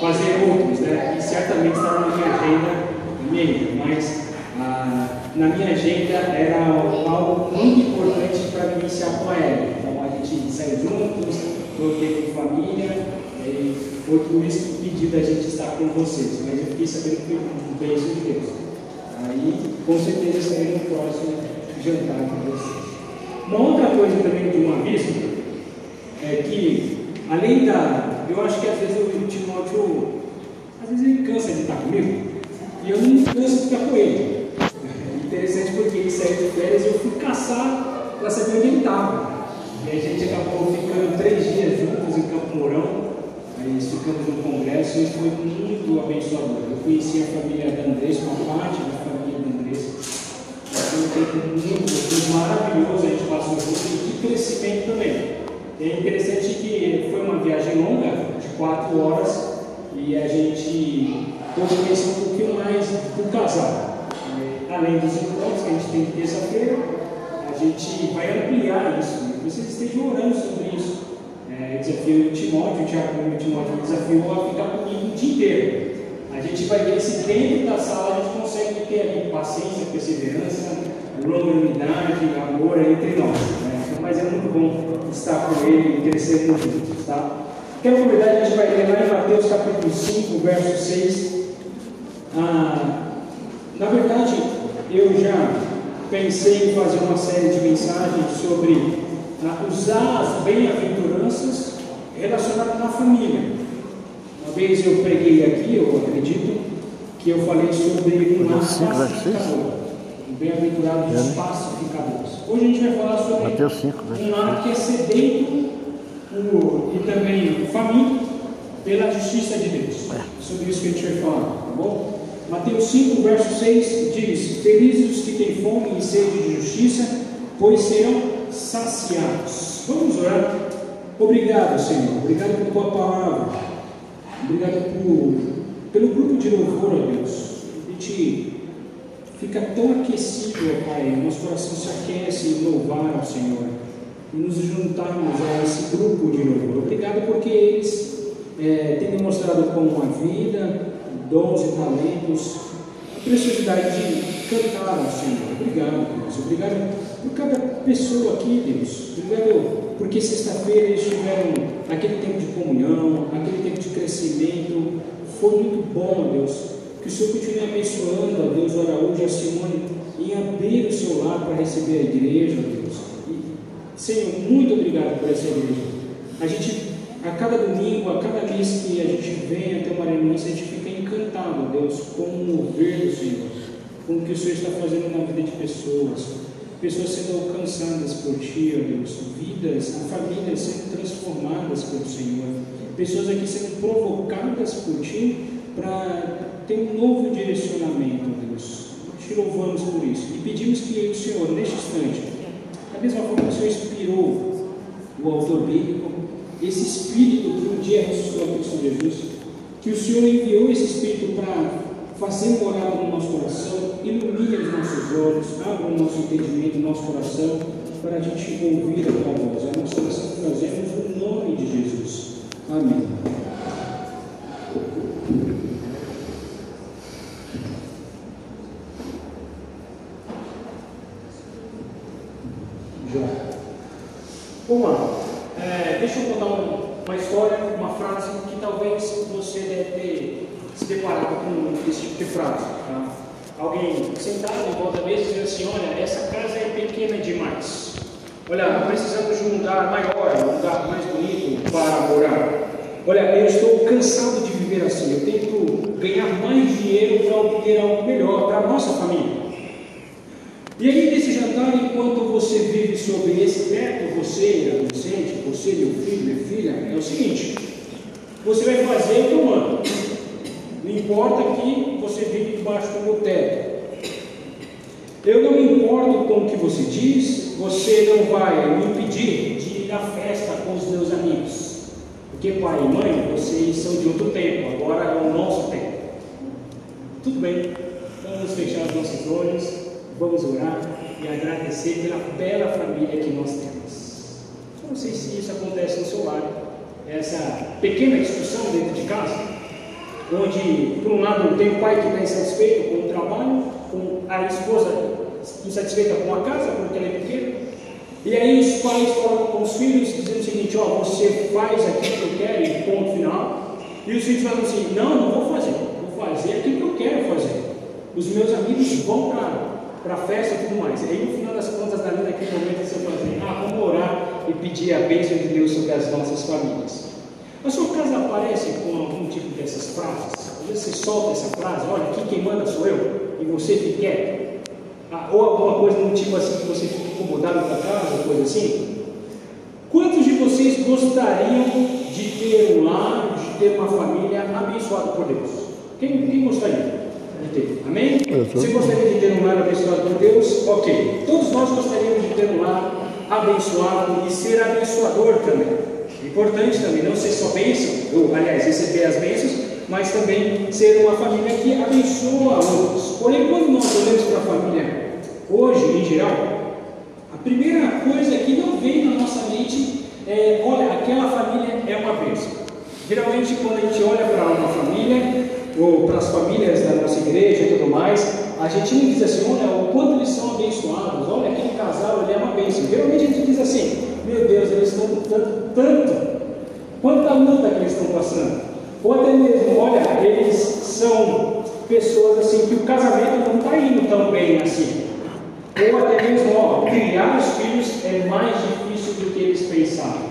fazer outros, né? E certamente estava na minha agenda meio, mas ah, na minha agenda era algo muito importante para me iniciar com a. Então a gente saiu juntos, tempo com família, e foi por isso que pedi da gente estar com vocês. Mas eu fiquei sabendo que foi beijo de Deus. Aí com certeza estarei no próximo jantar com vocês. Uma outra coisa também de um aviso é que, além da. Eu acho que às vezes o Timóteo, às vezes ele cansa de estar comigo, e eu não canso de ficar com ele. É interessante porque ele saiu de férias e eu fui caçar para saber onde ele estava. E a gente acabou ficando três dias juntos em Campo Mourão. Aí ficamos no congresso e foi muito abençoador. Eu conheci a família da Andressa, uma parte da família da Andressa. Foi um tempo muito, maravilhoso, a gente passou junto e de crescimento também. É interessante que foi uma viagem longa, quatro horas, e a gente conhecer um pouquinho mais do casal. É, além dos encontros que a gente tem terça-feira, a gente vai ampliar isso. Né? Vocês estejam orando sobre isso. É, desafio o Timóteo, o Tiago o Timóteo me desafiou a ficar comigo o dia inteiro. A gente vai ver se dentro da sala a gente consegue ter ali paciência, perseverança, longanimidade, amor entre nós. Né? Mas é muito bom estar com ele e crescermos juntos. Tá? Quero convidar, a gente vai ler lá em Mateus capítulo 5, verso 6. Ah, na verdade, eu já pensei em fazer uma série de mensagens sobre ah, usar as bem-aventuranças relacionadas na família. Uma vez eu preguei aqui, eu acredito, que eu falei sobre um pacificador. Um bem-aventurado dos pacificadores. Hoje a gente vai falar sobre Mateus 5, um lar que é sedento por, e também faminto pela justiça de Deus. É sobre isso que a gente vai falar, tá bom? Mateus 5, verso 6 diz: Felizes os que têm fome e sede de justiça, pois serão saciados. Vamos orar. Obrigado, Senhor. Obrigado por tua palavra. Obrigado por, pelo grupo de louvor, ó Deus. A gente fica tão aquecido, ó Pai. Nosso coração se aquece em louvar ao Senhor. E nos juntarmos a esse grupo de louvor. Obrigado porque eles é, têm demonstrado com a vida, dons e talentos, a preciosidade de cantar ao Senhor. Obrigado, Deus. Obrigado por cada pessoa aqui, Deus. Obrigado porque sexta-feira eles tiveram aquele tempo de comunhão, aquele tempo de crescimento. Foi muito bom, Deus. Que o Senhor continue abençoando a Deus, o Araújo e a Simone em abrir o seu lar para receber a igreja, Deus. Senhor, muito obrigado por essa igreja. A gente a cada domingo, a cada vez que a gente vem até uma reunião, a gente fica encantado, Deus, com o mover do Senhor, com o que o Senhor está fazendo na vida de pessoas, pessoas sendo alcançadas por Ti, ó Deus, vidas, famílias sendo transformadas pelo Senhor, pessoas aqui sendo provocadas por Ti para ter um novo direcionamento, Deus. Te louvamos por isso e pedimos que o Senhor, neste instante, da mesma forma que o Senhor inspirou o autor bíblico, esse Espírito que um dia ressuscitou a Cristo Jesus, que o Senhor enviou esse Espírito para fazer morada no nosso coração, ilumine os nossos olhos, abra o nosso entendimento, o nosso coração, para a gente ouvir a tua voz. Nossa oração que fazemos no nome de Jesus. Amém. Já. Vamos lá. É, deixa eu contar uma história, uma frase que talvez você deve ter se deparado com esse tipo de frase. Tá? Alguém sentado em volta da mesa dizendo assim: Olha, essa casa é pequena demais. Olha, precisamos de um lugar maior, um lugar mais bonito para morar. Olha, eu estou cansado de viver assim. Eu tento ganhar mais dinheiro para obter algo melhor para a nossa família. E aí, nesse jantar, enquanto você vive sobre esse teto, você, adolescente, você, meu filho, minha filha, é o seguinte: você vai fazer o que eu mando. Não importa que você vive debaixo do meu teto. Eu não me importo com o que você diz, você não vai me impedir de ir à festa com os meus amigos. Porque pai e mãe, vocês são de outro tempo, agora é o nosso tempo. Tudo bem, vamos fechar os nossos olhos. Vamos orar e agradecer pela bela família que nós temos. Não sei se isso acontece no seu lar, essa pequena discussão dentro de casa, onde, por um lado, tem o pai que está insatisfeito com o trabalho, com a esposa insatisfeita com a casa, porque ela é pequena, e aí os pais falam com os filhos, dizendo o seguinte, ó, você faz aquilo que eu quero, e ponto final, e os filhos falam assim, não, não vou fazer, vou fazer aquilo que eu quero fazer. Os meus amigos vão para a festa e tudo mais. E aí no final das contas, ali naquele momento, você fala assim, ah, vamos orar e pedir a bênção de Deus sobre as nossas famílias. A sua casa aparece com algum tipo dessas frases? Às vezes você solta essa frase, olha, aqui quem manda sou eu, e você fica quieto. Ah, ou alguma coisa no tipo assim que você fica incomodado com a casa, coisa assim. Quantos de vocês gostariam de ter um lar, de ter uma família abençoada por Deus? Quem, quem gostaria de ter? Amém? Você gostaria de ter um lar abençoado por Deus? Ok. Todos nós gostaríamos de ter um lar abençoado e ser abençoador também. Importante também, não ser só bênção, ou aliás, receber as bênçãos, mas também ser uma família que abençoa outros. Porém, quando nós olhamos para a família hoje, em geral, a primeira coisa que não vem na nossa mente é: olha, aquela família é uma bênção. Geralmente, quando a gente olha para uma família, ou para as famílias da nossa igreja e tudo mais, a gente não diz assim, olha, o quanto eles são abençoados, olha aquele casal, ele é uma bênção. Geralmente a gente diz assim, meu Deus, eles estão tanto, tanto, quanta luta que eles estão passando. Ou até mesmo, olha, eles são pessoas assim que o casamento não está indo tão bem assim. Ou até mesmo, ó, criar os filhos é mais difícil do que eles pensaram.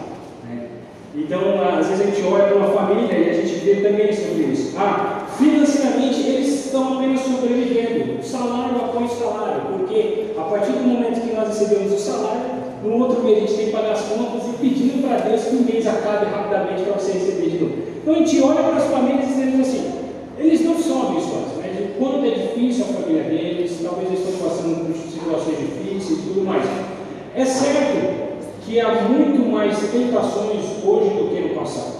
Né? Então, às vezes a gente olha para uma família e a gente vê também sobre isso. Ah, financeiramente eles estão apenas sobrevivendo, salário após salário, porque a partir do momento que nós recebemos o salário, no outro mês a gente tem que pagar as contas e pedindo para Deus que o mês acabe rapidamente para você receber de novo. Então a gente olha para as famílias e dizemos assim, eles não mas o quanto é difícil a família deles, talvez eles estão passando por situações difíceis e tudo mais. É certo que há muito mais tentações hoje do que no passado.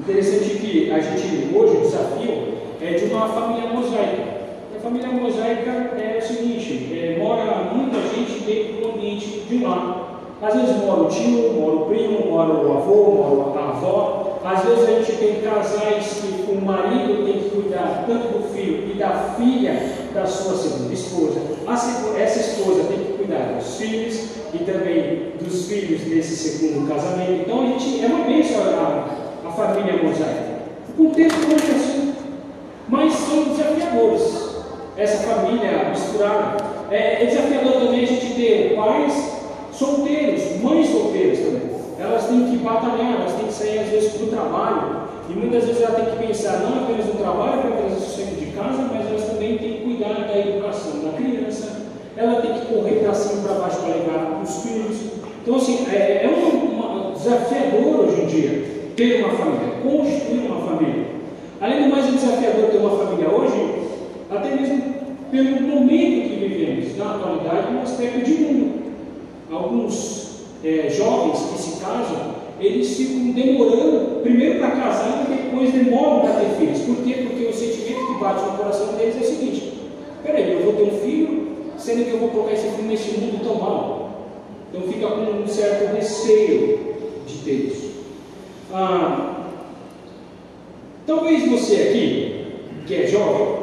Interessante que a gente, hoje, o desafio é de uma família mosaica. A família mosaica é o seguinte: é, mora muita gente dentro do ambiente de um lar. Às vezes mora o tio, mora o primo, mora o avô, mora a avó. Às vezes a gente tem casais que o marido tem que cuidar tanto do filho e da filha da sua segunda esposa. Essa esposa tem que cuidar dos filhos e também dos filhos desse segundo casamento. Então a gente é uma bênção a, a família mosaica. O contexto hoje é assim, mas são desafiadores essa família misturada. É, é desafiador também a gente ter pais solteiros, mães solteiras também. Elas têm que batalhar, elas têm que sair às vezes para o trabalho. E muitas vezes ela tem que pensar não apenas no trabalho para trazer sustento de casa, mas elas também têm que cuidar da educação da criança. Ela tem que correr para cima e para baixo para levar os filhos. Então, assim, é, é um, desafiador hoje em dia ter uma família, construir uma família. Além do mais, é desafiador ter uma família hoje, até mesmo pelo momento que vivemos, na atualidade, no aspecto de mundo. Alguns é, jovens casam, eles ficam demorando, primeiro para casar e depois demoram para ter filhos. Por quê? Porque o sentimento que bate no coração deles é o seguinte: peraí, eu vou ter um filho, sendo que eu vou colocar esse filho nesse mundo tão mal. Então fica com um certo receio de ter isso. Ah, talvez você aqui, que é jovem,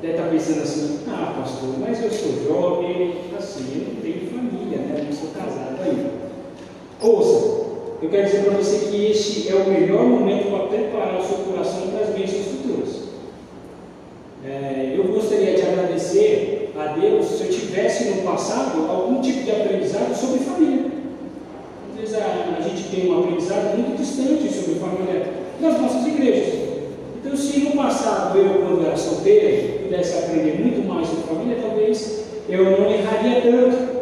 deve estar pensando assim, ah pastor, mas eu sou jovem, assim, eu não tenho família, né? Não sou casado ainda. Ouça, eu quero dizer para você que este é o melhor momento para preparar o seu coração para as bênçãos futuras. É, eu gostaria de agradecer a Deus se eu tivesse no passado algum tipo de aprendizado sobre família. Às vezes a, a gente tem um aprendizado muito distante sobre família nas nossas igrejas. Então, se no passado eu, quando era solteiro, pudesse aprender muito mais sobre família, talvez eu não erraria tanto.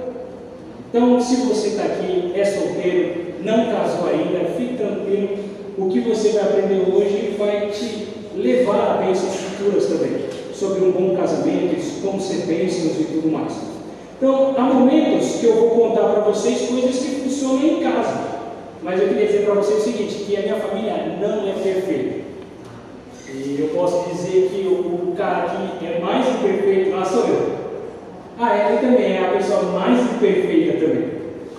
Então, se você está aqui, é solteiro, não casou ainda, fique tranquilo. O que você vai aprender hoje vai te levar a bênçãos futuras também, sobre um bom casamento, como ser bênçãos e tudo mais. Então, há momentos que eu vou contar para vocês coisas que funcionam em casa. Mas eu queria dizer para vocês o seguinte, que a minha família não é perfeita. E eu posso dizer que o, cara que é mais imperfeito lá sou eu. Ah, ele também é a pessoa mais imperfeita também.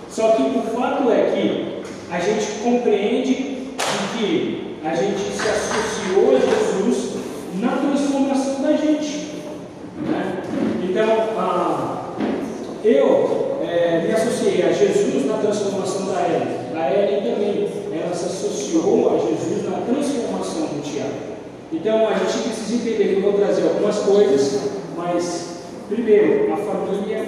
Só que o fato é que a gente compreende que a gente se associou a Jesus na transformação da gente. Né? Então, eu é, me associei a Jesus na transformação da Ellen. A Ellen também, ela se associou a Jesus na transformação do Tiago. Então, a gente precisa entender que eu vou trazer algumas coisas, mas, primeiro, a família,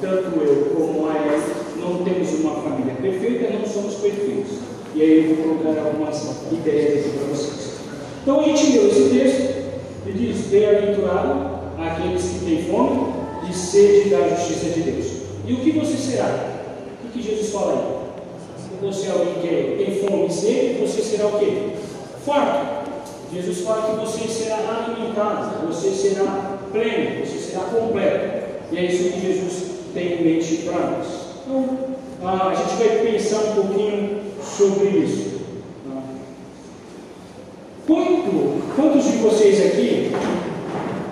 tanto eu como a Ellen, não temos uma família perfeita, não somos perfeitos. E aí eu vou colocar algumas ideias aqui para vocês. Então a gente leu esse texto e diz: Bem-aventurado aqueles que têm fome e sede da justiça de Deus. E o que você será? O que Jesus fala aí? Se você é alguém que tem fome e sede, você será o quê? Farto. Jesus fala que você será alimentado, você será pleno, você será completo. E é isso que Jesus tem em mente para nós. Então, a gente vai pensar um pouquinho sobre isso. Quanto, quantos de vocês aqui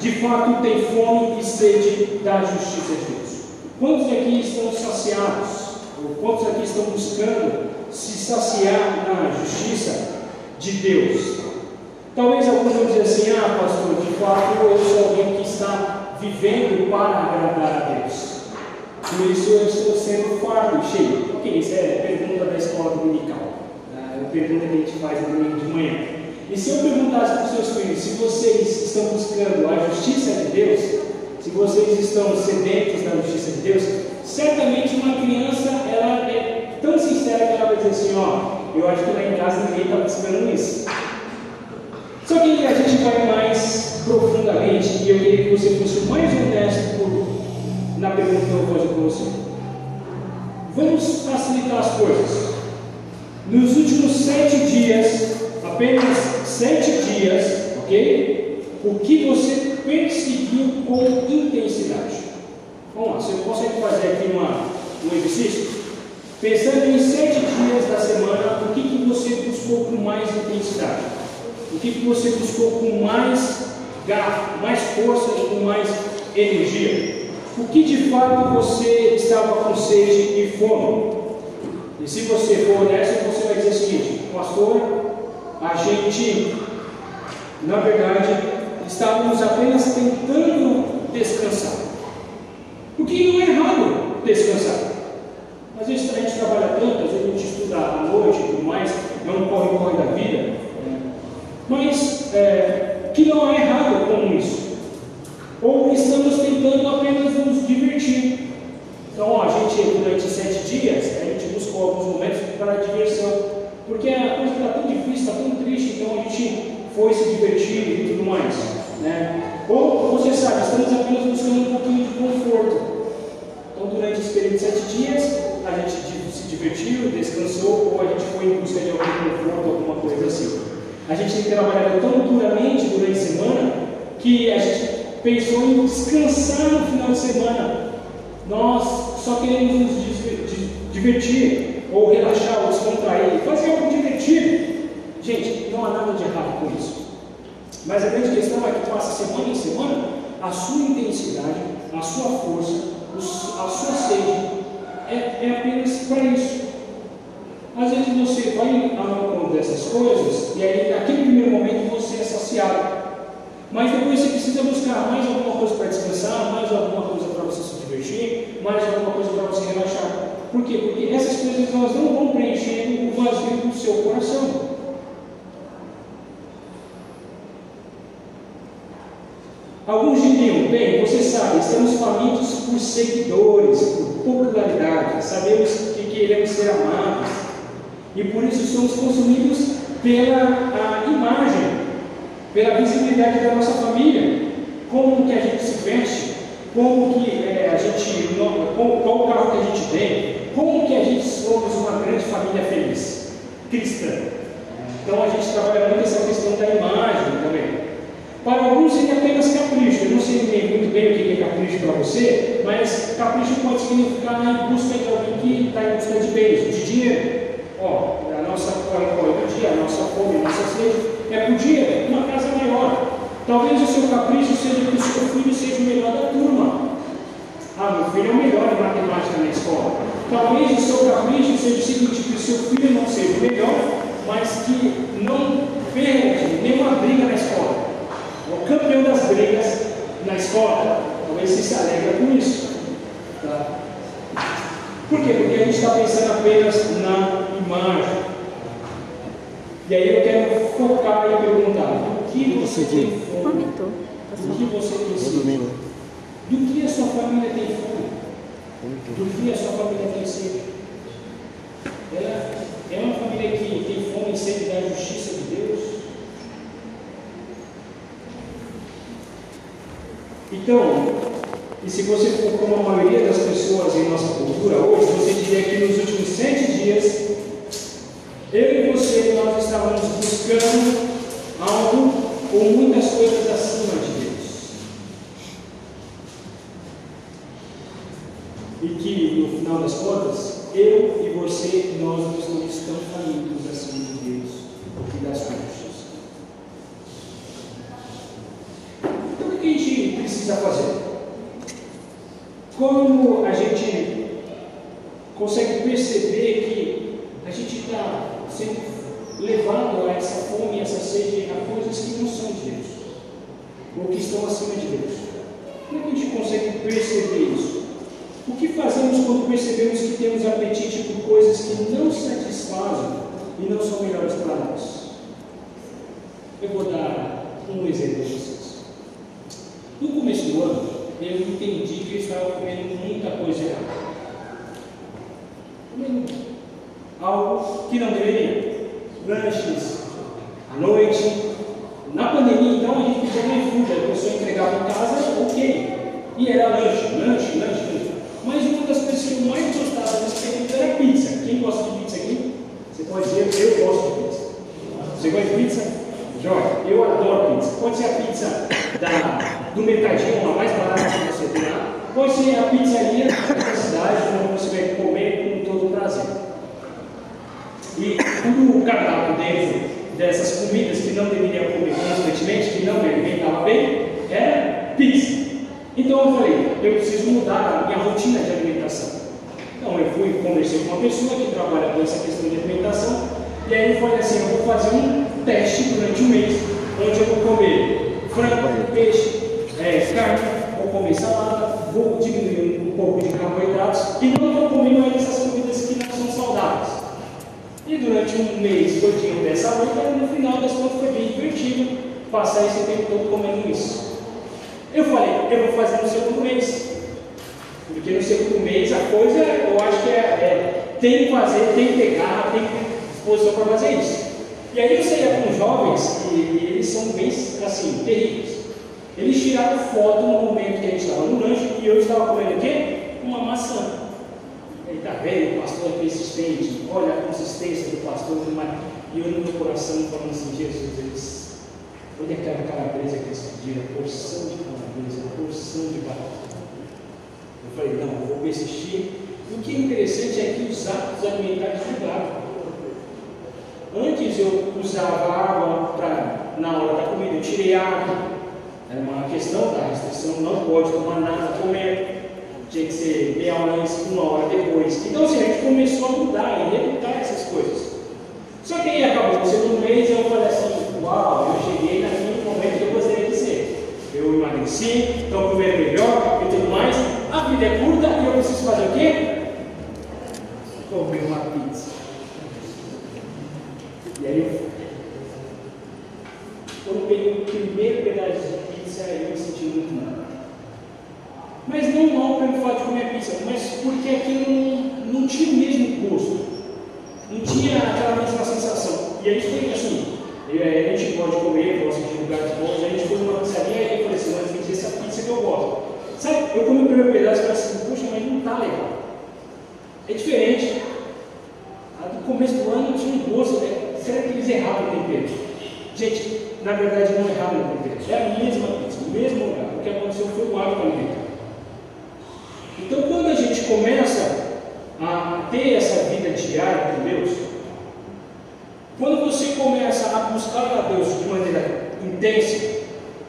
de fato têm fome e sede da justiça de Deus? Quantos aqui estão saciados? Ou quantos aqui estão buscando se saciar na justiça de Deus? Talvez alguns vão dizer assim: ah, pastor, de fato eu sou alguém que está vivendo para agradar a Deus. Por isso eu estou sendo fardo, cheio. Ok, isso é pergunta da escola dominical. É a pergunta que a gente faz no domingo de manhã. E se eu perguntasse para os seus filhos se vocês estão buscando a justiça de Deus, se vocês estão sedentos da justiça de Deus, certamente uma criança ela é tão sincera que ela vai dizer assim, ó, eu acho que lá em casa ninguém está buscando isso. Só que a gente vai mais profundamente e eu queria que você fosse mais honesto por, pergunta que eu vou fazer para você. Vamos facilitar as coisas. Nos últimos sete dias, apenas sete dias, ok? O que você perseguiu com intensidade? Vamos lá, você consegue fazer aqui uma, um exercício? Pensando em sete dias da semana, o que, que você buscou com mais intensidade? O que, que você buscou com mais garra, mais força e com mais energia? O que de fato você estava com sede e fome? E se você for honesto, você vai dizer o seguinte, pastor, a gente, na verdade, estávamos apenas tentando descansar. O que não é errado descansar. Às vezes a gente trabalha tanto, às vezes a gente estuda à noite e tudo mais, não é corre-corre da vida. Né? Mas é, que não é errado com isso. Ou estamos tentando apenas Então, ó, a gente, durante sete dias, a gente buscou alguns momentos para diversão. Porque a coisa está tão difícil, está tão triste, então a gente foi se divertir e tudo mais. Né? Ou você sabe, estamos apenas buscando um pouquinho de conforto. Então, durante esse período de sete dias, a gente se divertiu, descansou, ou a gente foi em busca de algum conforto, alguma coisa assim. A gente tem trabalhado tão duramente durante a semana que a gente pensou em descansar no final de semana. Nós só queremos nos divertir ou relaxar, ou descontrair, fazer algo divertido. Gente, não há nada de errado com isso. Mas a grande questão é que passa semana em semana, a sua intensidade, a sua força, a sua sede é, é apenas para isso. Às vezes você vai a uma dessas coisas e aí naquele primeiro momento você é saciado. Mas depois você precisa buscar mais alguma coisa para descansar, mais alguma coisa para você divertir, mais alguma coisa para você relaxar. Por quê? Porque essas coisas elas não vão preenchendo o vazio do seu coração. Alguns diriam, bem, você sabe, estamos famintos por seguidores, por popularidade, sabemos que queremos ser amados e por isso somos consumidos pela imagem, pela visibilidade da nossa família, como que a gente se veste, como que é, a gente, qual, qual o carro que a gente tem, como que a gente somos uma grande família feliz? Cristã. Então a gente trabalha muito essa questão da imagem também. Para alguns seria apenas capricho. Eu não sei muito bem o que é capricho para você, mas capricho pode significar em busca de alguém que está em busca de bens, de dinheiro. Ó, a nossa corre do dia, a nossa fome, a nossa sede é por dia, uma. Talvez o seu capricho seja que o seu filho seja o melhor da turma. Ah, meu filho é o melhor em matemática na escola. Talvez o seu capricho seja o seguinte, que o seu filho não seja o melhor, mas que não perde nenhuma briga na escola. O campeão das brigas na escola. Talvez você se alegra com isso. Tá? Por quê? Porque a gente está pensando apenas na imagem. E aí eu quero focar e perguntar: o que você tem fome? Do que você precisa? Do que a sua família tem fome? Do que a sua família tem sede? Ela é uma família que tem fome e sede da justiça de Deus? Então, e se você for como a maioria das pessoas em nossa cultura hoje, você diria que nos últimos sete dias, eu e você, nós estávamos buscando ou muitas coisas acima de Deus. E que, no final das contas, eu e você, nós não estamos tão famintos acima de Deus e das coisas. Então, o que a gente precisa fazer? Como a gente consegue perceber que a gente está sendo levado a essa fome, essa sede, a coisas que não são de Deus, ou que estão acima de Deus? Como é que a gente consegue perceber isso? O que fazemos quando percebemos que temos apetite por coisas que não satisfazem e não são melhores para nós? Eu vou dar um exemplo para vocês. No começo do ano, eu entendi que eu estava comendo muita coisa errada. Comendo algo que não deveria. Lanches à noite. Na pandemia, então, a gente podia comer food, a pessoa entregava em casa, ok. E era lanche, lanche, lanche. Mas uma das coisas que eu mais gostava nesse período era pizza. Quem gosta de pizza aqui? Você pode dizer, eu gosto de pizza. Você gosta de pizza? Joia, eu adoro pizza. Pode ser a pizza da, do mercadinho, a mais barata que você tem lá. Pode ser a pizzaria da cidade, onde você vai comer com todo prazer. E tudo o cardápio dentro dessas comidas que não deveria comer constantemente, que não me alimentava bem, era pizza. Então eu falei, eu preciso mudar a minha rotina de alimentação. Então eu fui conversei com uma pessoa que trabalha com essa questão de alimentação, e aí eu falei assim, eu vou fazer um teste durante um mês, onde eu vou comer frango, peixe, é, carne, vou comer salada, vou diminuir um pouco de carboidratos e não vou comer mais essas comidas que não são saudáveis. E durante um mês todinho dessa luta, no final das contas foi bem divertido passar esse tempo todo comendo isso. Eu falei, eu vou fazer no segundo mês. Porque no segundo mês a coisa, eu acho que é, é tem que fazer, tem que pegar, tem que disposição para fazer isso. E aí eu saía com jovens e, e, eles são bem assim, terríveis. Eles tiraram foto no momento que a gente estava no lanche e eu estava comendo o quê? Uma maçã. Ele está vendo, o pastor é persistente, olha a consistência do pastor, e eu no meu coração falando assim, Jesus, eles, olha aquela calabresa que eles pediram, porção de calabresa, porção de batata. Eu falei, não, eu vou persistir. O que é interessante é que os hábitos alimentares mudaram. Antes eu usava água pra, na hora da comida, eu tirei água. Era uma questão da restrição, não pode tomar nada, comer. Tinha que ser meia hora antes, uma hora depois. Então assim, a gente começou a mudar e rebutar essas coisas. Só que aí acabou o segundo mês eu falei assim, uau, eu cheguei naquele momento que eu gostaria de ser. Eu emagreci, estou comendo melhor e tudo mais. A vida é curta e eu preciso fazer o quê? Comer uma pizza. E aí eu quando peguei o primeiro pedaço de pizza, eu me senti muito mal. Mas não mal pelo fato de comer pizza, mas porque aquilo não, não tinha o mesmo gosto. Não tinha aquela mesma sensação. E a gente foi assim, eu, a gente pode comer, gosta de lugares bons, a gente foi numa pizzaria e eu falei assim, mas tem essa pizza que eu gosto. Sabe, eu comi o primeiro pedaço e falei assim, poxa, mas não está legal. É diferente. A do começo do ano tinha um gosto, né? será que eles erraram o tempero? Gente, na verdade não erraram o tempero. É a mesma pizza, o mesmo lugar. O que aconteceu foi o hábito alimentar. Então quando a gente começa a ter essa vida diária com Deus, quando você começa a buscar a Deus de maneira intensa,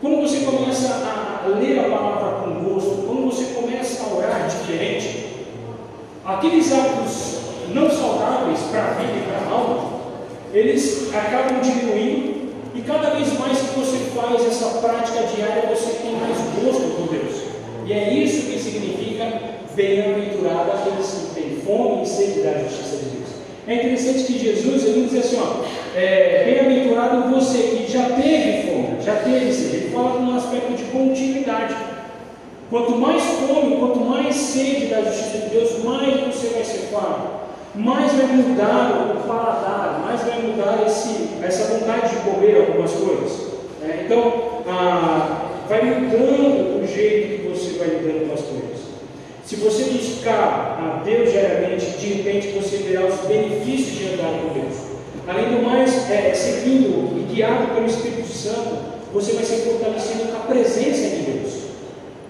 quando você começa a ler a palavra com gosto, quando você começa a orar diferente, aqueles hábitos não saudáveis para a vida e para a alma, eles acabam diminuindo e cada vez mais que você faz essa prática diária, você tem mais gosto por Deus. E é isso que significa bem-aventurado aqueles que têm fome e sede da justiça É interessante que Jesus ele diz assim: ó, é, bem-aventurado você que já teve fome, já teve sede. Ele fala com um aspecto de continuidade. Quanto mais fome, quanto mais sede da justiça de Deus, mais você vai ser farto, mais vai mudar o paladar, mais vai mudar esse, essa vontade de comer algumas coisas. É, então, ah, vai mudando o jeito que você vai lidando com as coisas. Se você buscar a Deus diariamente, de repente você verá os benefícios de andar com Deus. Além do mais, é, seguindo e guiado pelo Espírito Santo, você vai ser fortalecido com a presença de Deus.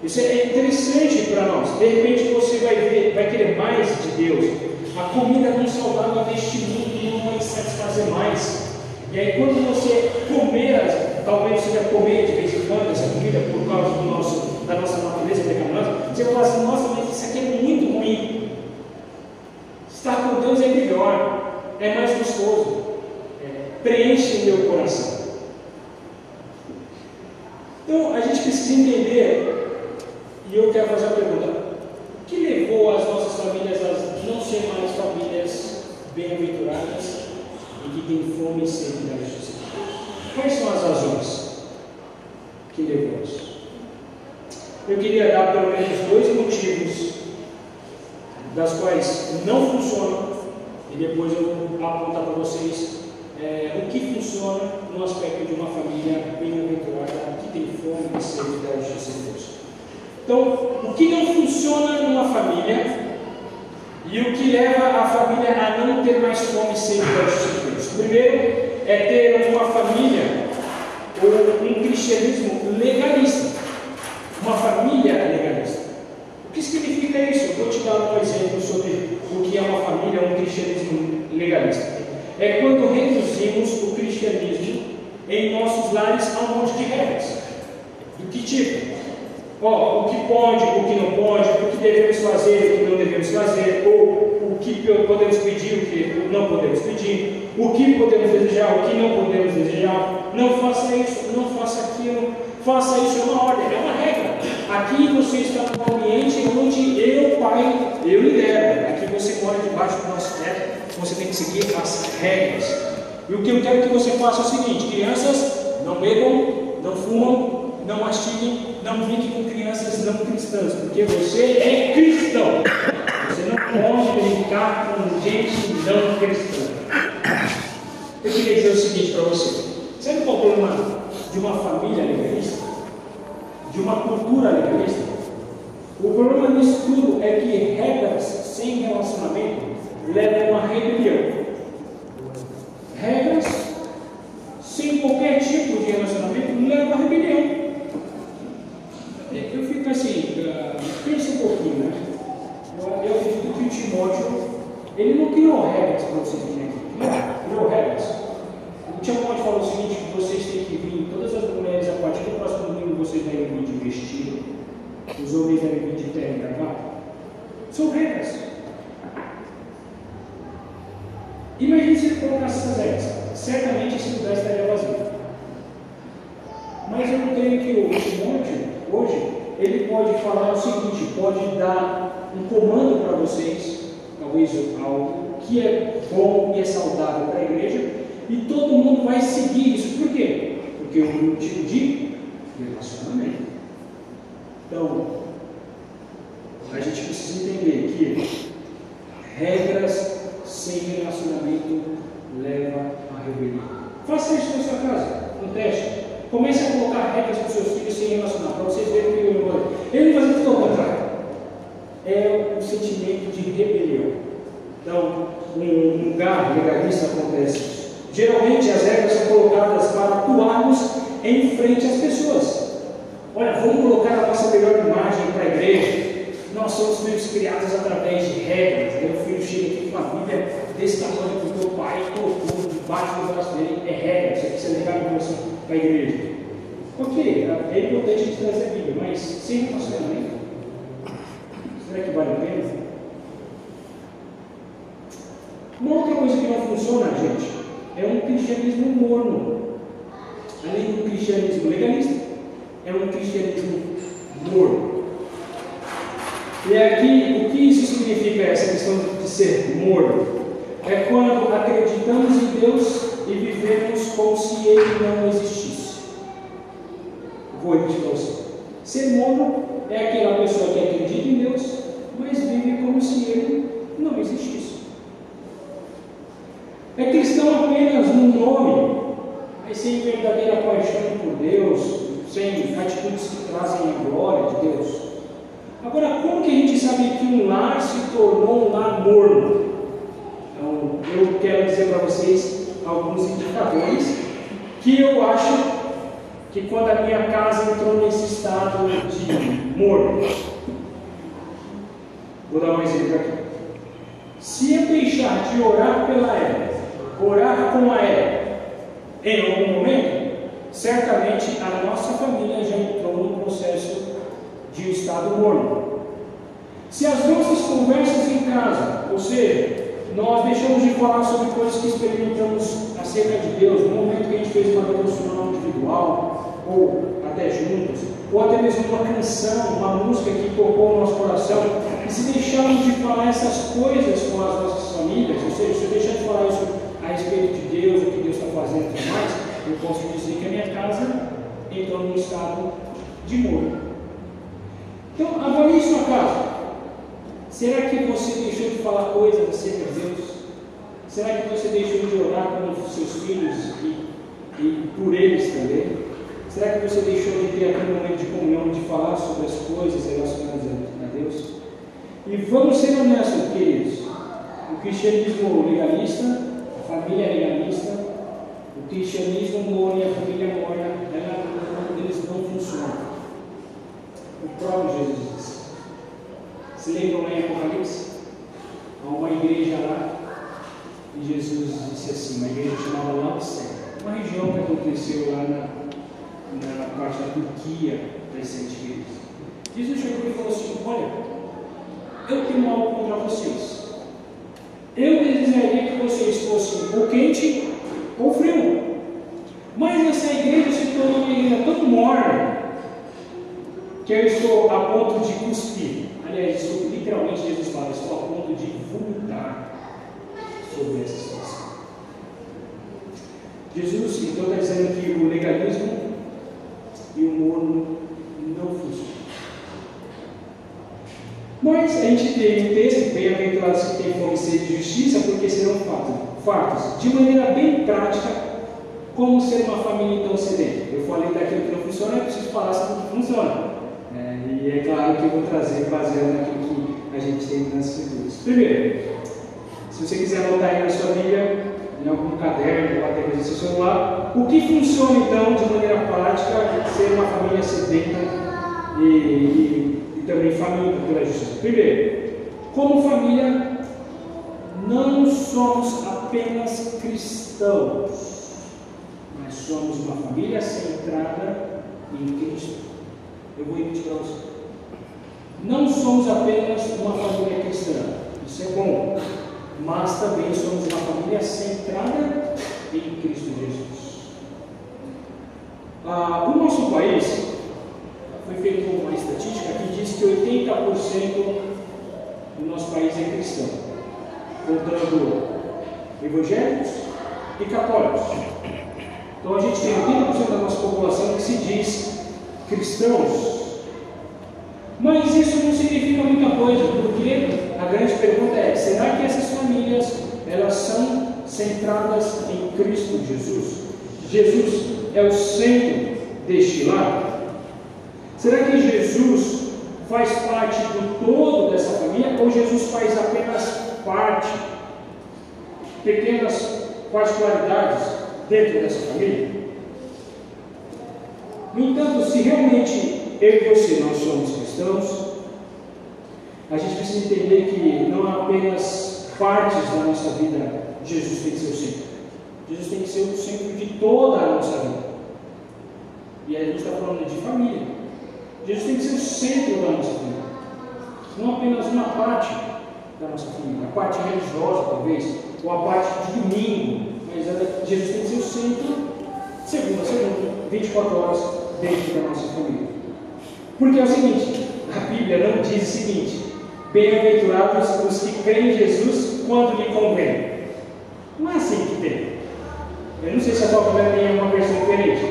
Isso é interessante para nós. De repente você vai ver, vai querer mais de Deus. A comida não saudável deste mundo não vai satisfazer mais. E aí quando você comer, talvez você vai comer de vez em quando essa comida por causa do nosso, da nossa natureza pecaminosa, você vai falar assim, nossa, mas isso aqui é muito ruim. Estar com Deus é melhor, é mais gostoso, é, preenche meu coração. Então a gente precisa entender, e eu quero fazer a pergunta: o que levou as nossas famílias a não ser mais famílias bem-aventuradas e que têm fome e sede da justiça? Quais são as razões que levou isso? Eu queria dar pelo menos dois motivos das quais não funcionam e depois eu vou apontar para vocês é, o que funciona no aspecto de uma família bem-aventurada que tem fome e sede da justiça de Deus. Então, o que não funciona numa família e o que leva a família a não ter mais fome e sede da justiça de Deus? Primeiro é ter uma família ou um cristianismo legalista, uma família legalista. O que significa isso? Eu vou te dar um exemplo sobre o que é uma família, um cristianismo legalista. É quando reduzimos o cristianismo em nossos lares a um monte de regras. Do que tipo? Ó, o que pode, o que não pode, o que devemos fazer, o que não devemos fazer, ou o que podemos pedir, o que não podemos pedir, o que podemos desejar, o que não podemos desejar. Não faça isso, não faça aquilo, faça isso, é uma ordem, é uma regra. Aqui você está num ambiente onde eu, pai, eu lidero. Aqui você mora debaixo do nosso teto, você tem que seguir as regras. E o que eu quero que você faça é o seguinte: crianças, não bebam, não fumam, não mastiguem, não brinque com crianças não cristãs, porque você é cristão. Você não pode brincar com gente não cristã. Eu queria dizer o seguinte para você: sabe qual é o problema de uma família legalista? De uma cultura legalista? O problema nisso tudo é que regras sem relacionamento levam a rebelião. Regras sem qualquer tipo de relacionamento levam a rebelião. Eu fico assim, uh, pensa um pouquinho, né? Eu, eu acredito que o Timóteo, ele não criou regras para você vir aqui. Não, criou regras. O Timóteo falou o seguinte, que vocês têm que vir, todas as mulheres, a partir do próximo domingo, vocês devem vir de vestido, os homens devem vir de terno e gravata. São regras. Imagine se ele colocasse essas regras. Certamente esse lugar estaria vazio. Mas eu não creio que o Timóteo hoje, ele pode falar o seguinte, pode dar um comando para vocês, talvez algo que é bom e é saudável para a igreja, e todo mundo vai seguir isso. Por quê? Porque é um tipo de relacionamento. Então, a gente precisa entender que regras sem relacionamento leva à rebelião. Faça isso na sua casa, um teste. Comece a colocar regras para os seus filhos sem relacionar, para vocês verem o que eu vou Ele fazer tudo ao contrário. É um sentimento de rebelião. Então, um lugar legalista acontece isso. Geralmente as regras são colocadas para atuarmos em frente às pessoas. Olha, vamos colocar a nossa melhor imagem para a igreja. Nós somos filhos criados através de regras. Meu filho chega aqui com uma Bíblia desse tamanho que o teu pai colocou debaixo do braço dele. É regra, levar em você para a igreja. Ok, é importante a gente trazer a Bíblia, mas sem relacionamento, será que vale a pena? Uma outra coisa que não funciona, gente, é um cristianismo morno. Além do cristianismo legalista, é um cristianismo morno. E aqui, o que isso significa, essa questão de ser morno? é quando acreditamos em Deus e vivemos como se Ele não existisse. Vou repetir para você. Ser morno é aquela pessoa que acredita em Deus, mas vive como se Ele não existisse. É cristão apenas no nome, mas sem verdadeira paixão por Deus, sem atitudes que trazem a glória de Deus. Agora, como que a gente sabe que um lar se tornou um lar morno? Então, eu quero dizer para vocês alguns indicadores que eu acho que quando a minha casa entrou nesse estado de morno. Vou dar um exemplo aqui. Se eu deixar de orar pela ela, orar com a ela, em algum momento, certamente a nossa família já entrou num processo de um estado morno. Se as nossas conversas em casa, ou seja, nós deixamos de falar sobre coisas que experimentamos acerca de Deus, no momento que a gente fez uma devocional individual, ou até juntos, ou até mesmo uma canção, uma música que tocou o nosso coração, e se deixarmos de falar essas coisas com as nossas famílias, ou seja, se eu deixar de falar isso respeito de Deus, o que Deus está fazendo e tudo mais, eu posso dizer que a minha casa entrou num estado de morro. Então, avalie sua casa. Será que você deixou de falar coisas acerca de Deus? Será que você deixou de orar com seus filhos e, e por eles também? Será que você deixou de ter aquele momento de comunhão, de falar sobre as coisas relacionadas a Deus? E vamos ser honestos, queridos. O cristianismo legalista, família legalista, o cristianismo morno e a família morna, eles não funcionam. O próprio Jesus disse. Se lembram lá em Apocalipse? Há uma igreja lá e Jesus disse assim, uma igreja chamada Laodicea, uma região que aconteceu lá na, na parte da Turquia recente igreja. Jesus chegou e falou assim, olha, eu tenho algo contra vocês. Eu desejaria que vocês fossem ou quente ou frio. Mas essa igreja se tornou uma igreja tão morna que eu estou a ponto de cuspir. Aliás, estou, literalmente Jesus fala, estou a ponto de vomitar sobre essa situação. Jesus então está dizendo que o legalismo e o morno não funcionam. Mas a gente tem um texto, bem-aventurados que tem fome e sede de justiça, porque serão fatos, de maneira bem prática, como ser uma família então sedenta. Eu falei daquilo que não funciona, eu preciso falar sobre o que funciona. E é claro que eu vou trazer baseado naquilo que a gente tem nas escrituras. Primeiro, se você quiser anotar aí na sua Bíblia, em algum caderno, ou até mesmo seu celular, o que funciona então de maneira prática ser uma família sedenta e, e, e também família pela justiça? Primeiro, como família, não somos apenas cristãos, mas somos uma família centrada em Cristo. Eu vou repetir para você. Não somos apenas uma família cristã, isso é bom, mas também somos uma família centrada em Cristo Jesus. Ah, o nosso país, foi feita uma estatística que diz que 80% do nosso país é cristão, contando evangélicos e católicos. Então a gente tem 80% da nossa população que se diz cristãos mas isso não significa muita coisa, porque a grande pergunta é: será que essas famílias elas são centradas em Cristo Jesus? Jesus é o centro deste lar? Será que Jesus faz parte do todo dessa família ou Jesus faz apenas parte, pequenas particularidades dentro dessa família? No entanto, se realmente eu e você nós somos cristãos, a gente precisa entender que não apenas partes da nossa vida Jesus tem que ser o centro. Jesus tem que ser o centro de toda a nossa vida. E aí a gente está falando de família. Jesus tem que ser o centro da nossa vida. Não apenas uma parte da nossa família, a parte religiosa talvez, ou a parte de domingo, mas Jesus tem que ser o centro, segunda a segunda, 24 horas dentro da nossa família. Porque é o seguinte, a Bíblia não diz o seguinte: bem-aventurados os que creem em Jesus quando lhe convém. Não é assim que tem. Eu não sei se a sua Bíblia tem uma versão diferente,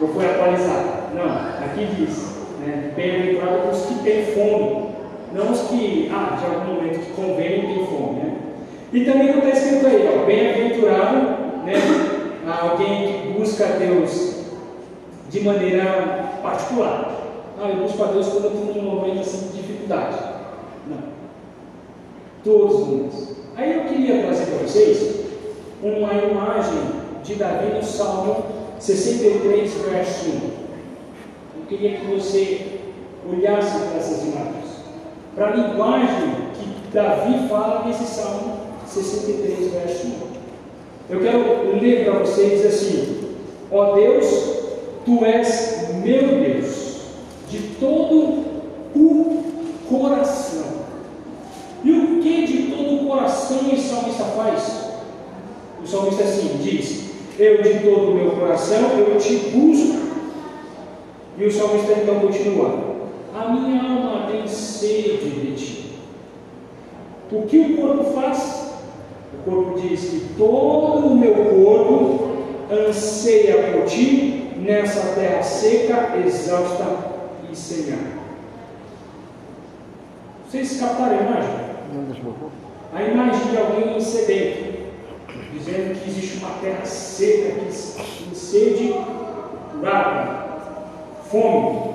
ou foi atualizada. Não, aqui diz, né, bem-aventurado os que têm fome, não os que, ah, de algum momento que convém ter fome, né? E também está escrito aí, bem-aventurado, né, alguém que busca Deus de maneira particular. Ah, eu busco a Deus quando eu estou num momento assim, de dificuldade. Não. Todos nós. Aí eu queria trazer para vocês uma imagem de Davi no Salmo 63, verso 1. Queria que você olhasse para essas imagens. Para a linguagem que Davi fala nesse Salmo 63, verso 1. Eu quero ler para vocês assim: Ó Deus, tu és meu Deus, de todo o coração. E o que de todo o coração o salmista faz? O salmista assim diz: Eu de todo o meu coração eu te busco. E o salmista então continua: A minha alma tem sede de ti. O que o corpo faz? O corpo diz que todo o meu corpo anseia por ti nessa terra seca, exausta e sem ar. Vocês captaram a imagem? A imagem de alguém sedento, dizendo que existe uma terra seca, que tem sede por água, fome.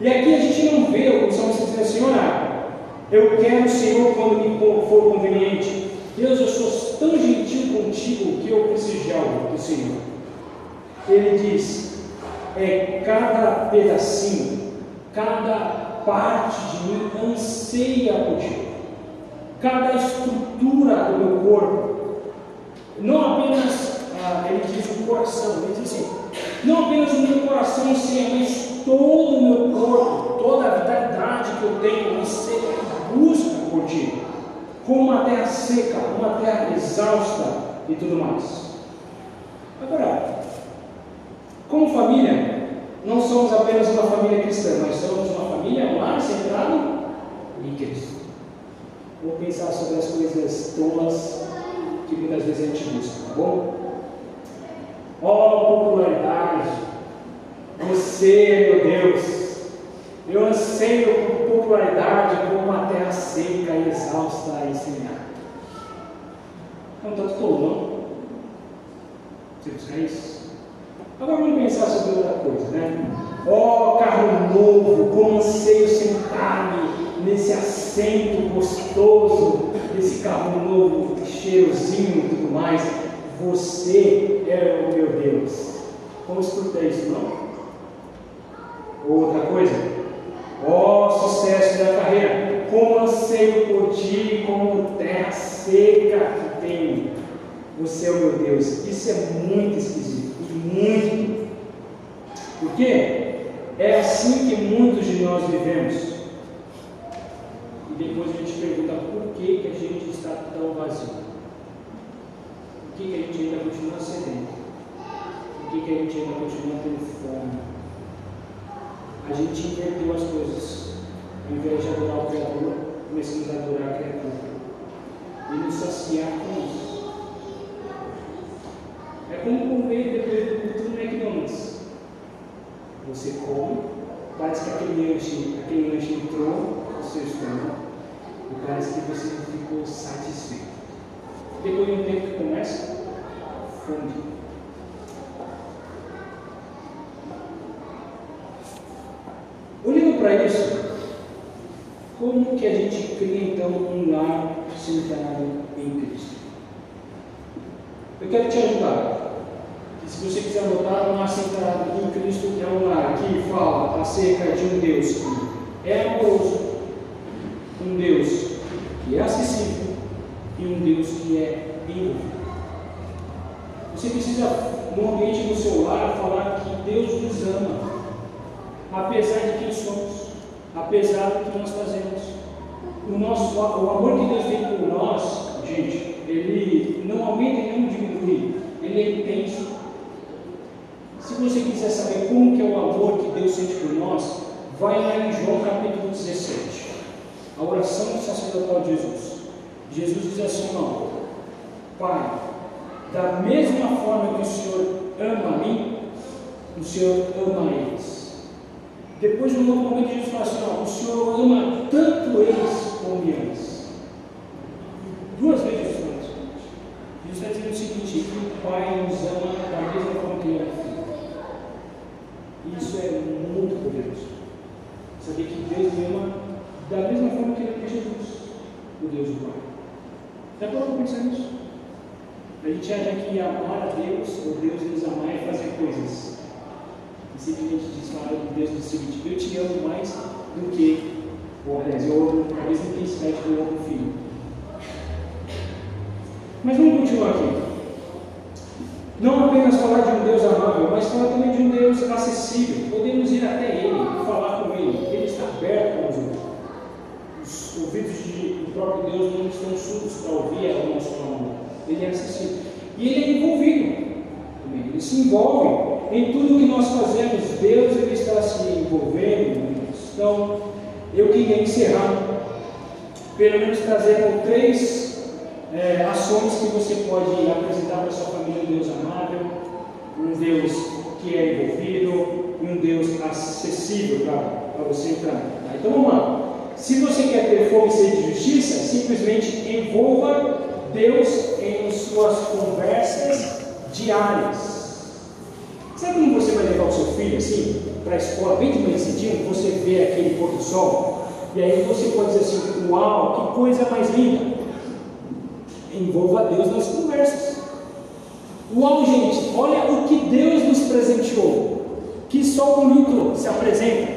E aqui a gente não vê o salmista dizendo assim, olha, eu quero o Senhor quando me for conveniente. Deus, eu sou tão gentil contigo que eu preciso de algo do Senhor. Ele diz: é cada pedacinho, cada parte de mim anseia por ti. Cada estrutura do meu corpo, não apenas, ah, ele diz o coração, ele diz assim, não apenas o meu coração anseia, mas todo o meu corpo, toda a vitalidade que eu tenho anseia busca por ti, como uma terra seca, uma terra exausta e tudo mais. Agora, como família, não somos apenas uma família cristã, nós somos uma família, lar centrado em Cristo. Vou pensar sobre as coisas tolas que muitas vezes a gente busca, tá bom? Ó oh, popularidade, você, meu Deus, eu anseio por popularidade como uma terra seca e exausta e sem ar. Não está tudo não? Você busca isso? Agora vamos pensar sobre outra coisa, né? Ó oh, carro novo, como anseio sentar-me nesse assento gostoso, nesse carro novo, cheirosinho e tudo mais. Você é o meu Deus. Vamos escutar isso, não? Outra coisa, Ó oh, sucesso da carreira, como anseio por ti, como terra seca que tenho. Você é o meu Deus. Isso é muito esquisito e muito. Por quê? É assim que muitos de nós vivemos. E depois a gente pergunta por que, que a gente está tão vazio. Por que, que a gente ainda continua sedento? Por que, que a gente ainda continua tendo fome? a gente inverteu as coisas. Ao invés de adorar o Criador, começamos a adorar a criatura. E nos saciar com isso. É como comer depois do culto no McDonald's. Você come, parece que aquele lanche, aquele lanche entrou no seu estômago e parece que você ficou satisfeito. Depois de um tempo que começa, fome. para isso, como que a gente cria então um lar centrado em Cristo? Eu quero te ajudar. Se você quiser anotar, um lar centrado em Cristo é um lar que fala acerca de um Deus que é amoroso, um Deus que é acessível e um Deus que é envolvido. Você precisa, no ambiente do seu lar, falar que Deus nos ama apesar de quem somos, apesar do que nós fazemos. O, nosso, o amor que Deus tem por nós, gente, ele não aumenta e não diminui, ele é intenso. Se você quiser saber como que é o amor que Deus sente por nós, vai lá em João capítulo 17, a oração sacerdotal de Jesus. Jesus diz assim, ó, Pai, da mesma forma que o Senhor ama a mim, o Senhor ama eles. Depois, no outro momento, Jesus fala assim: ó, o Senhor ama tanto eles como amas. Duas vezes Jesus fala. Jesus está dizendo o seguinte: que o Pai nos ama da mesma forma que ele ama o Filho. Isso é muito poderoso. Saber que Deus me ama da mesma forma que ele ama Jesus, o Deus do Pai. Já parou para pensar nisso? A gente acha que amar a Deus, ou Deus nos amar, é fazer coisas. E simplesmente diz, que Deus diz o seguinte, eu te amo mais do que, ou aliás, eu amo a mesma intensidade que eu filho. Mas vamos continuar aqui. Não apenas falar de um Deus amável, mas falar também de um Deus acessível. Podemos ir até Ele, falar com Ele. Ele está aberto para nos Os ouvidos do próprio Deus não estão surdos para ouvir o nosso clamor. Ele é acessível. E Ele é envolvido. Ele se envolve em tudo que nós fazemos. Deus ele está se envolvendo. Então, eu queria encerrar, pelo menos trazendo três é, ações que você pode apresentar para sua família um Deus amável, um Deus que é envolvido um Deus acessível para você entrar. Tá? Então vamos lá. Se você quer ter fome e sede de justiça, simplesmente envolva Deus em suas conversas diárias. Sabe como você vai levar o seu filho assim para a escola, bem de manhã cedinho, você vê aquele pôr do sol, e aí você pode dizer assim: Uau, que coisa mais linda! envolva Deus nas conversas. Uau, gente, olha o que Deus nos presenteou. Que sol bonito se apresenta.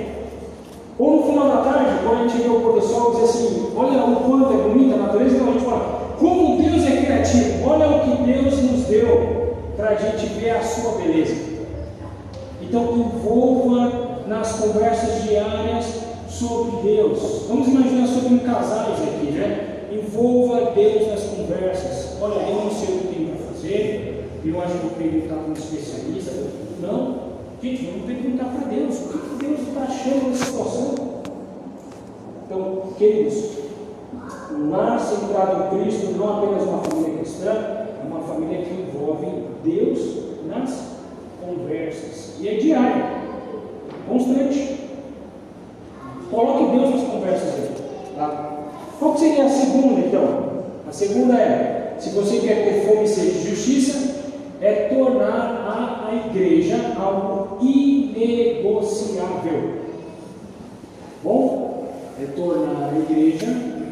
Ou no final da tarde, quando a gente vê o pôr do sol, diz assim: olha o quanto é bonita a natureza, então a gente fala: como Deus é criativo, olha o que Deus nos deu para a gente ver a sua beleza. Então, envolva nas conversas diárias sobre Deus. Vamos imaginar sobre um casais aqui, né? envolva Deus nas conversas. Olha, eu não sei o que tem para fazer, eu acho que vou perguntar para um especialista. Não, gente, vamos perguntar para Deus o que Deus está achando nessa situação. Então, queridos, um lar centrado em Cristo não é apenas uma família cristã, uma família que envolve Deus nas conversas. E é diário, constante. Coloque Deus nas conversas aí. Tá? Qual seria a segunda, então? A segunda é, se você quer ter fome e sede de justiça, é tornar a, a igreja algo inegociável. Bom? É tornar a igreja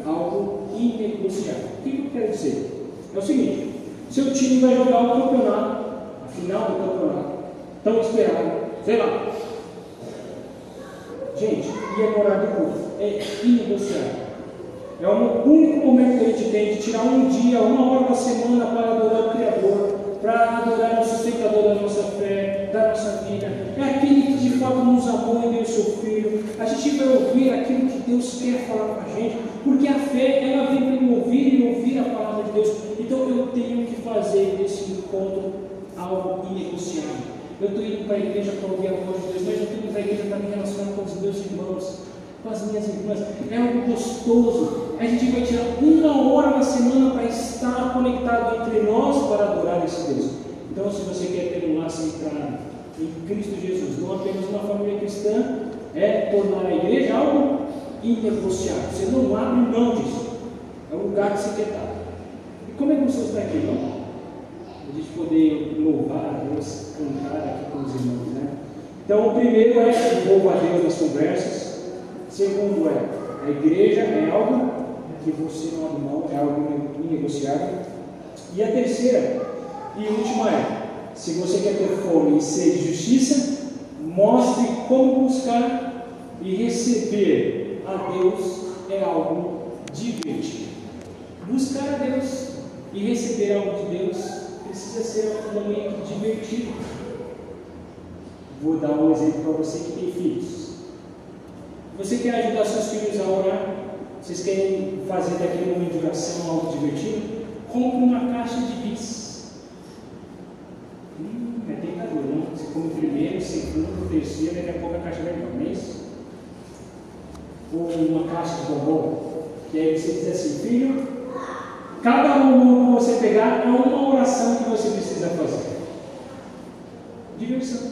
algo inegociável. O que eu quero dizer? É o seguinte: seu time vai jogar o campeonato, a final do campeonato, tão esperado, sei lá. Gente, e é morar do culto? É inegociável. É o único momento que a gente tem de tirar um dia, uma hora da semana para adorar o Criador, para adorar o sustentador da nossa fé, da nossa vida. É aquele que de fato nos amou e deu o seu filho. A gente vai ouvir aquilo que Deus quer falar com a gente, porque a fé ela vem para ouvir e ouvir a palavra de Deus. Então eu tenho que fazer desse encontro algo inegociável. Eu estou indo para a igreja para ouvir a voz de Deus, mas eu estou indo para a igreja para me relacionar com os meus irmãos com as minhas irmãs. É algo gostoso. A gente vai tirar uma hora na semana para estar conectado entre nós para adorar esse Deus. Então, se você quer ter um laço centrado em Cristo Jesus, não apenas uma família cristã, é tornar a igreja algo inegociável. Você não abre mão disso. É o lugar que você quer estar. Como é que você está aqui, não? A gente poder louvar a Deus, cantar aqui com os irmãos, né? Então, o primeiro é envolva a Deus nas conversas. Segundo é, a igreja é algo que você não abre mão, é algo inegociável. E a terceira e última é, se você quer ter fome e sede de justiça, mostre como buscar e receber a Deus é algo divertido. Buscar a Deus e receber algo de Deus precisa ser um momento divertido. Vou dar um exemplo para você que tem filhos. Você quer ajudar seus filhos a orar? Vocês querem fazer daquele momento de oração algo divertido? Compre uma caixa de bis. Hum, é tentador, não? Você come primeiro, segundo, terceiro, daqui a pouco a caixa vai embora, não é isso? Ou uma caixa de bombom, que aí você diz assim, filho, Cada um que você pegar é uma oração que você precisa fazer. Diversão.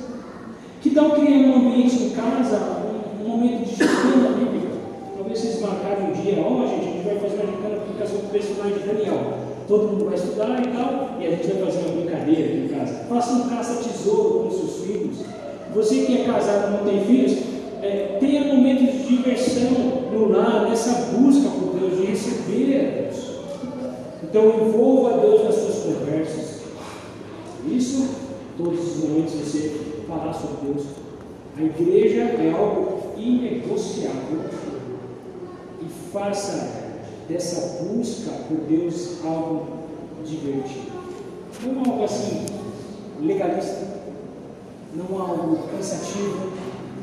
Que tal criar um ambiente em casa, um, um momento de gincana bíblica? Talvez vocês marcarem um dia, ó gente, a gente vai fazer uma gincana causa do personagem de Daniel. Todo mundo vai estudar e tal, e a gente vai fazer uma brincadeira aqui em casa. Faça um caça-tesouro com seus filhos. Você que é casado e não tem filhos, é, tenha momentos de diversão no lar, nessa busca por Deus, de receber. Então envolva Deus nas suas conversas. Isso, todos os momentos você falar sobre Deus. A igreja é algo inegociável e faça dessa busca por Deus algo divertido. Não é algo assim legalista, não é algo cansativo,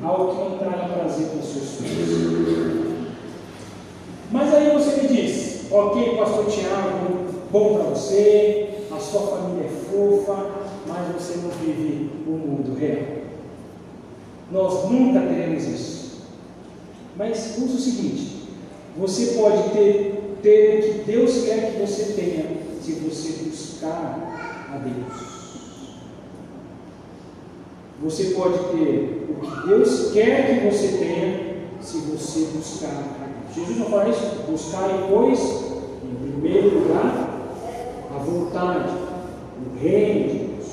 algo que não traga prazer para os seus filhos. Mas aí você me diz, ok, pastor Tiago, bom para você, a sua família é fofa, mas você não vive o mundo real. Nós nunca teremos isso. Mas usa o seguinte: você pode ter, ter o que Deus quer que você tenha, se você buscar a Deus. Você pode ter o que Deus quer que você tenha, se você buscar a Deus. Jesus não fala isso? Buscar, pois, primeiro lugar, a vontade, o reino de Deus.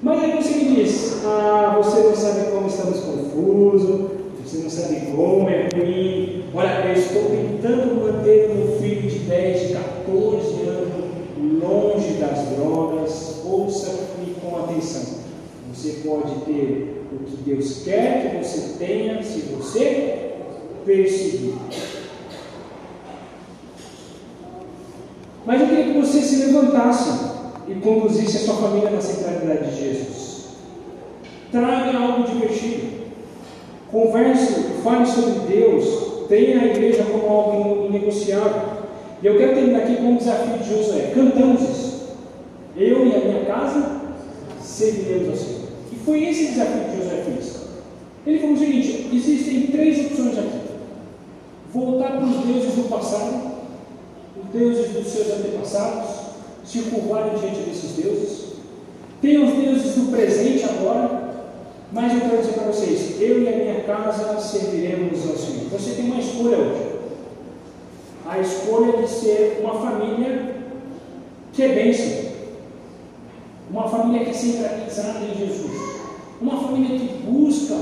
Mas aí você me diz, ah, você não sabe como estamos confusos, você não sabe como é ruim. Olha, eu estou tentando manter meu filho de 10, de 14 anos longe das drogas. Ouça-me com atenção. Você pode ter o que Deus quer que você tenha se você perseguir. Mas eu queria que você se levantasse e conduzisse a sua família na centralidade de Jesus. Traga algo divertido. Converse, fale sobre Deus. Tenha a igreja como algo inegociável. E eu quero terminar aqui com um desafio de Josué. Cantamos isso. Eu e a minha casa serviremos ao Senhor. E foi esse desafio que Josué fez. Ele falou o seguinte: existem três opções aqui. Voltar para os deuses do passado, deuses dos seus antepassados, se curvarem diante desses deuses. Tem os deuses do presente agora, mas eu quero dizer para vocês: eu e a minha casa serviremos ao Senhor. Você tem uma escolha hoje. A escolha de ser uma família que é bênção. Uma família que é centralizada em Jesus. Uma família que busca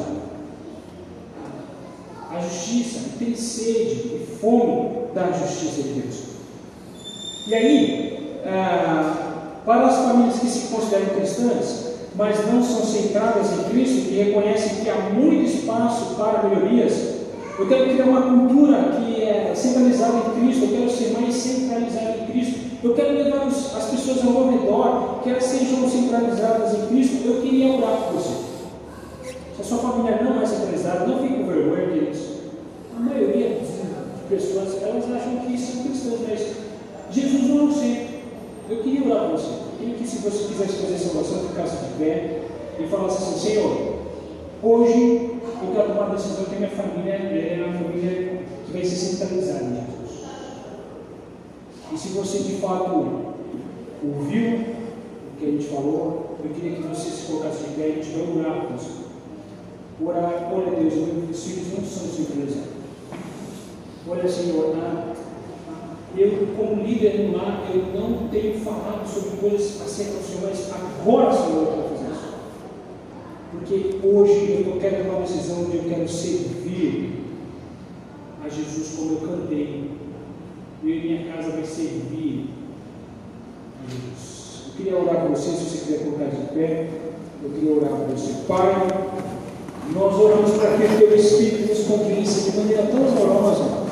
a justiça, que tem sede e fome da justiça de Deus. E aí, ah, para as famílias que se consideram cristãs, mas não são centradas em Cristo, que reconhecem que há muito espaço para melhorias, eu quero criar uma cultura que é centralizada em Cristo, eu quero ser mais centralizado em Cristo, eu quero levar as pessoas ao meu redor, que elas sejam centralizadas em Cristo, eu queria orar por você. Se a sua família não é centralizada, não fique com vergonha, queridos. A maioria das pessoas, elas acham que são cristãs, mas Jesus não sei. Eu queria orar por você. Eu queria que se você quisesse fazer essa oração, ficasse de pé e falasse assim, Senhor, hoje eu quero tomar a decisão que a minha família é uma família que vai ser centralizada em Jesus. E se você de fato ouviu o que a gente falou, eu queria que você se colocasse de pé e a gente vai orar por você. Orar, olha Deus, meus filhos não são centralizados. Olha Senhor, ah, eu como líder no lar, eu não tenho falado sobre coisas acerca do Senhor, mas agora Senhor eu quero fazer isso. Porque hoje eu quero tomar uma decisão onde eu quero servir a Jesus como eu cantei. Eu e minha casa vai servir a Jesus. Eu queria orar por você, se você quiser colocar de pé. Eu queria orar por você. Pai, nós oramos para que o teu Espírito nos convença de maneira tão amorosa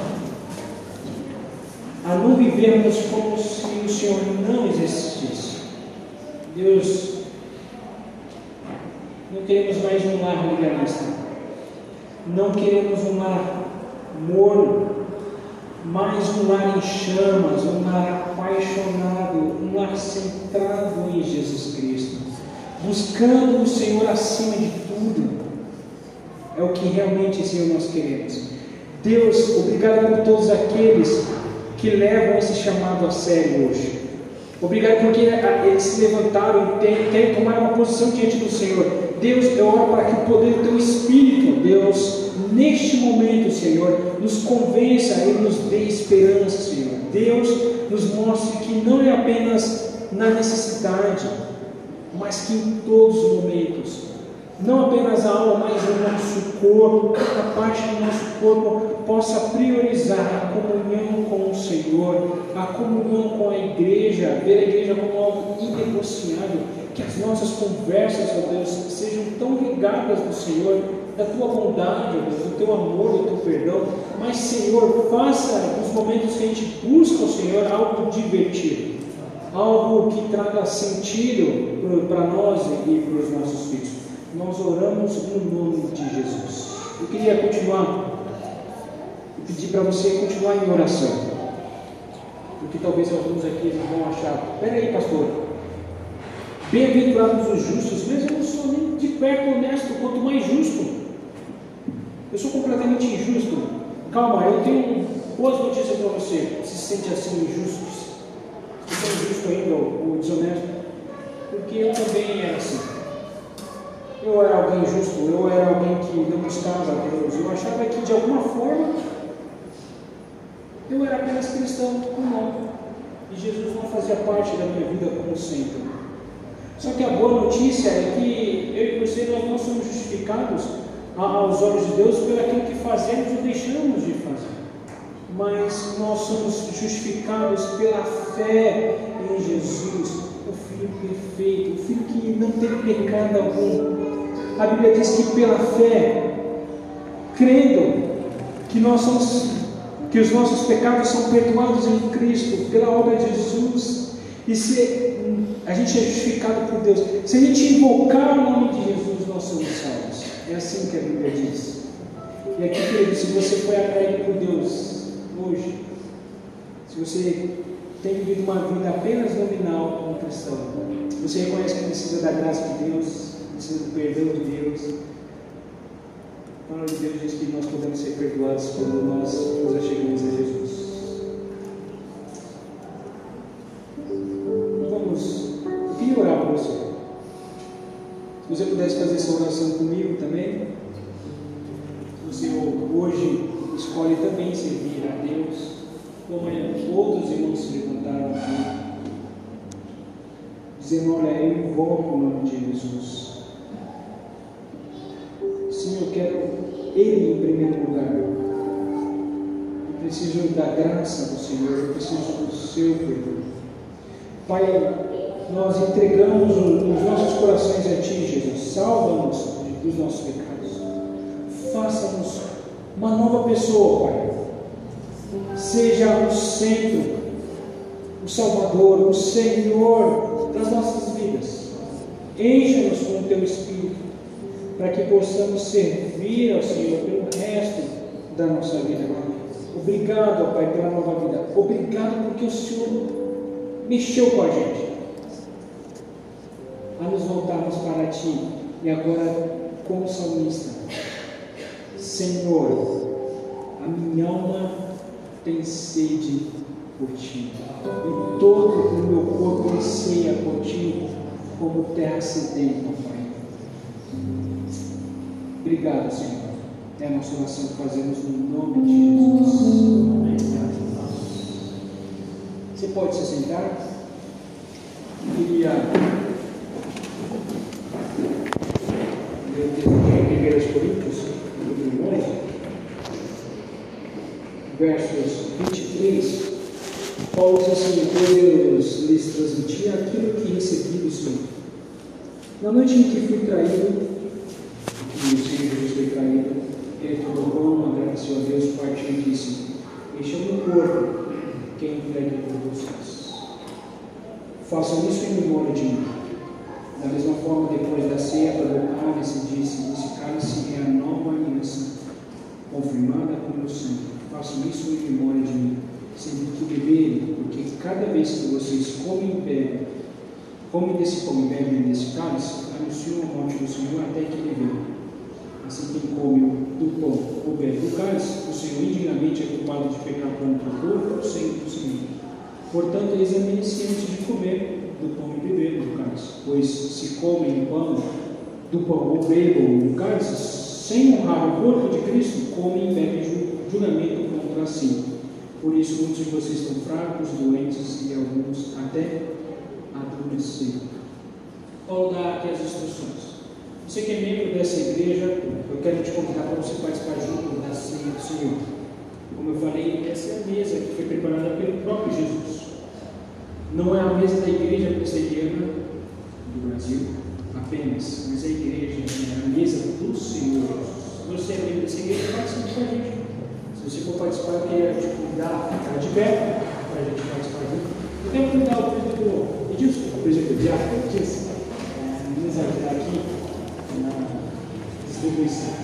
a não vivermos como se o Senhor não existisse. Deus, não queremos mais um lar legalista, não queremos um lar morno, mas um lar em chamas, um lar apaixonado, um lar centrado em Jesus Cristo, buscando o Senhor acima de tudo. É o que realmente, Senhor, nós queremos. Deus, obrigado por todos aqueles que levam esse chamado a sério hoje. Obrigado porque eles se levantaram e querem tomar uma posição diante do Senhor. Deus, eu oro para que o poder do Teu Espírito, Deus, neste momento, Senhor, nos convença e nos dê esperança, Senhor. Deus, nos mostre que não é apenas na necessidade, mas que em todos os momentos, não apenas a alma, mas o nosso corpo, cada parte do nosso corpo possa priorizar a comunhão com o Senhor, a comunhão com a igreja, ver a igreja como algo inegociável, que as nossas conversas, ó Deus, sejam tão ligadas no Senhor, da tua bondade, Deus, do teu amor, do teu perdão, mas Senhor, faça nos momentos que a gente busca o Senhor algo divertido, algo que traga sentido para nós e para os nossos filhos. Nós oramos no nome de Jesus. Eu queria continuar e pedir para você continuar em oração. Porque talvez alguns aqui vão achar, peraí pastor, bem-aventurados os justos, mas eu não sou nem de perto honesto, quanto mais justo. Eu sou completamente injusto. Calma, eu tenho boas notícias para você. Se sente assim injusto, se é injusto ainda ou desonesto, porque eu também era assim. Eu era alguém justo, eu era alguém que não buscava a Deus. Eu achava que de alguma forma eu era apenas cristão comum. E Jesus não fazia parte da minha vida como sempre. Só que a boa notícia é que eu e você nós não somos justificados aos olhos de Deus pelo aquilo que fazemos ou deixamos de fazer. Mas nós somos justificados pela fé em Jesus, o Filho perfeito, o Filho que não tem pecado algum. A Bíblia diz que pela fé, crendo que nós somos que os nossos pecados são perdoados em Cristo, pela obra de Jesus, e se a gente é justificado por Deus, se a gente invocar o nome de Jesus, nós somos salvos. É assim que a Bíblia diz. E aqui, querido, se você foi atraído por Deus hoje, se você tem vivido uma vida apenas nominal como cristão, você reconhece que precisa da graça de Deus, precisa do perdão de Deus, a palavra de Deus diz que nós podemos ser perdoados quando nós nos achegamos a Jesus. Vamos, eu queria orar por você. Se você pudesse fazer essa oração comigo também, você hoje escolhe também servir a Deus, como outros irmãos se levantaram aqui, dizendo: Olha, eu invoco o nome de Jesus. Senhor, eu quero Ele em primeiro lugar. Eu preciso da graça do Senhor, eu preciso do seu perdão. Pai, nós entregamos os nossos corações a Ti, Jesus. Salva-nos dos nossos pecados. Faça-nos uma nova pessoa, Pai. Seja o centro, o Salvador, o Senhor das nossas vidas. Encha-nos com o Teu Espírito para que possamos servir ao Senhor pelo resto da nossa vida. Obrigado, Pai, pela nova vida. Obrigado porque o Senhor mexeu com a gente. A nos voltarmos para Ti. E agora, como salmista, Senhor, a minha alma tem sede por Ti. E todo o meu corpo anseia por Ti, como terra sedenta, Pai. Obrigado, Senhor. É a nossa oração que fazemos no nome de Jesus. Você pode se sentar? Eu queria ler o texto de 1 Coríntios, capítulo 11, versos 23. Paulo diz assim: Deus lhes transmitir aquilo que recebi do Senhor. Na noite em que fui traído, e o Senhor Jesus foi traído, ele tomou pão, agradeceu a Deus, partiu e disse: Este é o corpo, que é entregue por vocês. Façam isso em memória de mim. Da mesma forma, depois da ceia, pegou o cálice disse: Esse cálice é a nova aliança, confirmada com o meu sangue. Façam isso em memória de mim, sempre que beberem, porque cada vez que vocês comem e bebem, comem desse pão e bebem desse cálice, anunciam a morte do Senhor até que ele venha. Assim, quem come do pão ou bebe do cálice, o Senhor indignamente é culpado de pecar contra o corpo ou sangue do Senhor. Portanto, examine-se antes de comer do pão e beber do cálice, pois se comem o pão do pão ou bebam do cálice, sem honrar o corpo de Cristo, comem e bebem julgamento contra si. Por isso, muitos de vocês estão fracos, doentes e alguns até adormeceram. Paulo dá aqui as instruções. Você que é membro dessa igreja, eu quero te convidar para você participar junto da ceia do Senhor. Como eu falei, essa é a mesa que foi preparada pelo próprio Jesus. Não é a mesa da igreja presbiteriana do Brasil apenas, mas a igreja é a mesa do Senhor Jesus. Você é membro dessa igreja, participe com a gente. Se você for participar, eu queria te convidar a ficar de pé para a gente participar junto. Eu quero convidar o presbítero Edilson, o presbítero Diácono Edilson, é, nos ajudar aqui na distribuição.